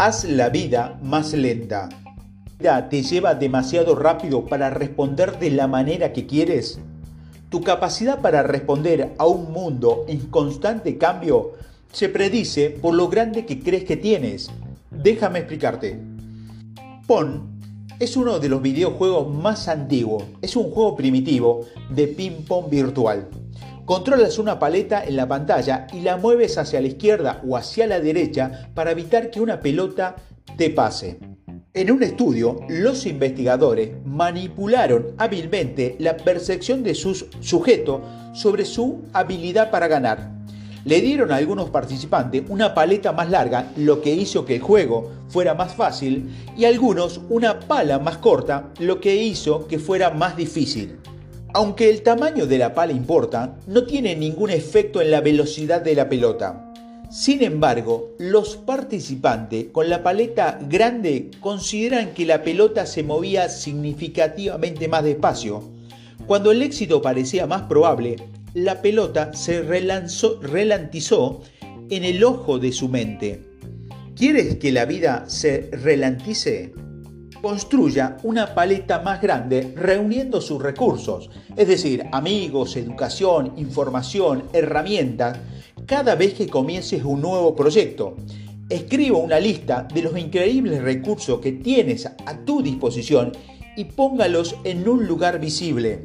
Haz la vida más lenta. ¿Te lleva demasiado rápido para responder de la manera que quieres? Tu capacidad para responder a un mundo en constante cambio se predice por lo grande que crees que tienes. Déjame explicarte. Pon es uno de los videojuegos más antiguos. Es un juego primitivo de ping-pong virtual. Controlas una paleta en la pantalla y la mueves hacia la izquierda o hacia la derecha para evitar que una pelota te pase. En un estudio, los investigadores manipularon hábilmente la percepción de sus sujetos sobre su habilidad para ganar. Le dieron a algunos participantes una paleta más larga, lo que hizo que el juego fuera más fácil, y a algunos una pala más corta, lo que hizo que fuera más difícil. Aunque el tamaño de la pala importa, no tiene ningún efecto en la velocidad de la pelota. Sin embargo, los participantes con la paleta grande consideran que la pelota se movía significativamente más despacio. Cuando el éxito parecía más probable, la pelota se relanzó, relantizó en el ojo de su mente. ¿Quieres que la vida se relantice? Construya una paleta más grande reuniendo sus recursos, es decir, amigos, educación, información, herramientas, cada vez que comiences un nuevo proyecto. Escriba una lista de los increíbles recursos que tienes a tu disposición y póngalos en un lugar visible.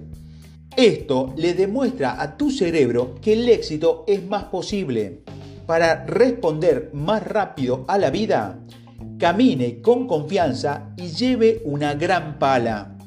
Esto le demuestra a tu cerebro que el éxito es más posible. Para responder más rápido a la vida, camine con confianza y lleve una gran pala.